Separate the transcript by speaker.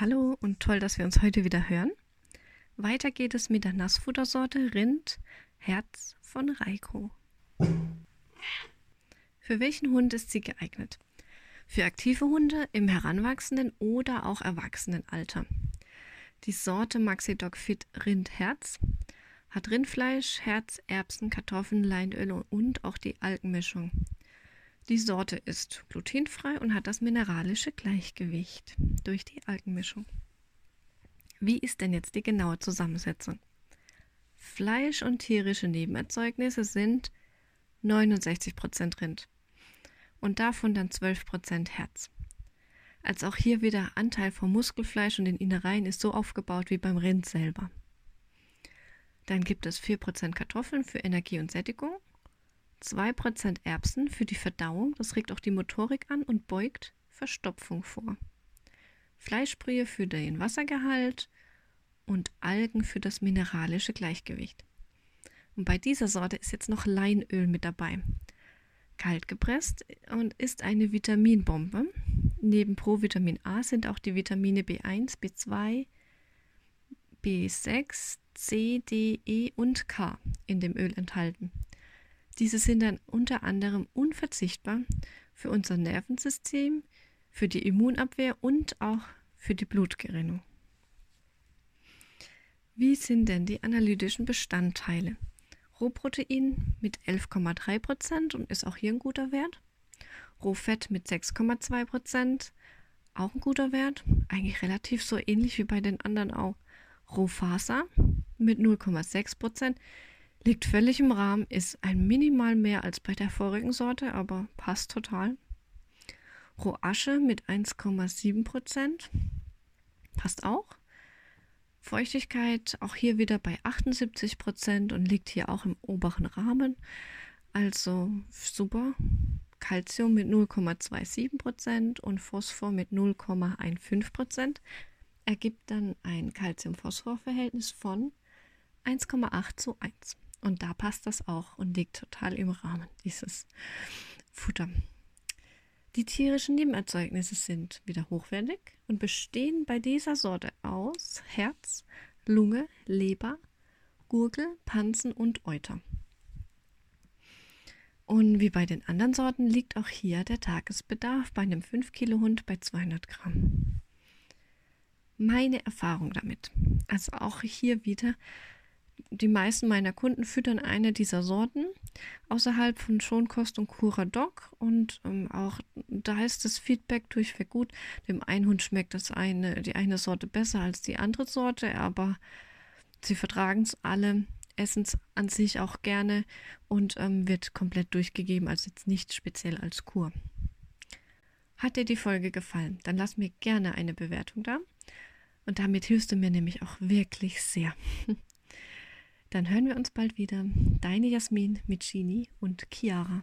Speaker 1: Hallo und toll, dass wir uns heute wieder hören. Weiter geht es mit der Nassfuttersorte Rind Herz von Reiko. Für welchen Hund ist sie geeignet? Für aktive Hunde im heranwachsenden oder auch Erwachsenenalter. Die Sorte Maxi Dog Fit Rind Herz hat Rindfleisch, Herz, Erbsen, Kartoffeln, Leinöl und auch die Algenmischung. Die Sorte ist glutenfrei und hat das mineralische Gleichgewicht durch die Algenmischung. Wie ist denn jetzt die genaue Zusammensetzung? Fleisch und tierische Nebenerzeugnisse sind 69% Rind und davon dann 12% Herz. Als auch hier wieder Anteil vom Muskelfleisch und den Innereien ist so aufgebaut wie beim Rind selber. Dann gibt es 4% Kartoffeln für Energie und Sättigung, 2% Erbsen für die Verdauung, das regt auch die Motorik an und beugt Verstopfung vor. Fleischbrühe für den Wassergehalt und Algen für das mineralische Gleichgewicht. Und bei dieser Sorte ist jetzt noch Leinöl mit dabei. Kalt gepresst und ist eine Vitaminbombe. Neben Provitamin A sind auch die Vitamine B1, B2, B6, C, D, E und K in dem Öl enthalten. Diese sind dann unter anderem unverzichtbar für unser Nervensystem, für die Immunabwehr und auch für die Blutgerinnung. Wie sind denn die analytischen Bestandteile? Rohprotein mit 11,3% und ist auch hier ein guter Wert. Rohfett mit 6,2%, auch ein guter Wert. Eigentlich relativ so ähnlich wie bei den anderen auch. Rohfaser mit 0,6%. Liegt völlig im Rahmen, ist ein minimal mehr als bei der vorigen Sorte, aber passt total. Rohasche mit 1,7%. Passt auch. Feuchtigkeit auch hier wieder bei 78% und liegt hier auch im oberen Rahmen. Also super. Calcium mit 0,27% und Phosphor mit 0,15% ergibt dann ein Calcium-Phosphor-Verhältnis von 1,8 zu 1. Und da passt das auch und liegt total im Rahmen, dieses Futter. Die tierischen Nebenerzeugnisse sind wieder hochwertig und bestehen bei dieser Sorte aus Herz, Lunge, Leber, Gurgel, Pansen und Euter. Und wie bei den anderen Sorten liegt auch hier der Tagesbedarf bei einem 5 Kilo Hund bei 200 Gramm. Meine Erfahrung damit. Also auch hier wieder die meisten meiner Kunden füttern eine dieser Sorten außerhalb von Schonkost und Cura Dog und ähm, auch da ist das Feedback durchweg gut. Dem einen Hund schmeckt das eine, die eine Sorte besser als die andere Sorte, aber sie vertragen es alle, essen es an sich auch gerne und ähm, wird komplett durchgegeben, also jetzt nicht speziell als Kur. Hat dir die Folge gefallen? Dann lass mir gerne eine Bewertung da. Und damit hilfst du mir nämlich auch wirklich sehr. Dann hören wir uns bald wieder. Deine Jasmin mit Gini und Chiara.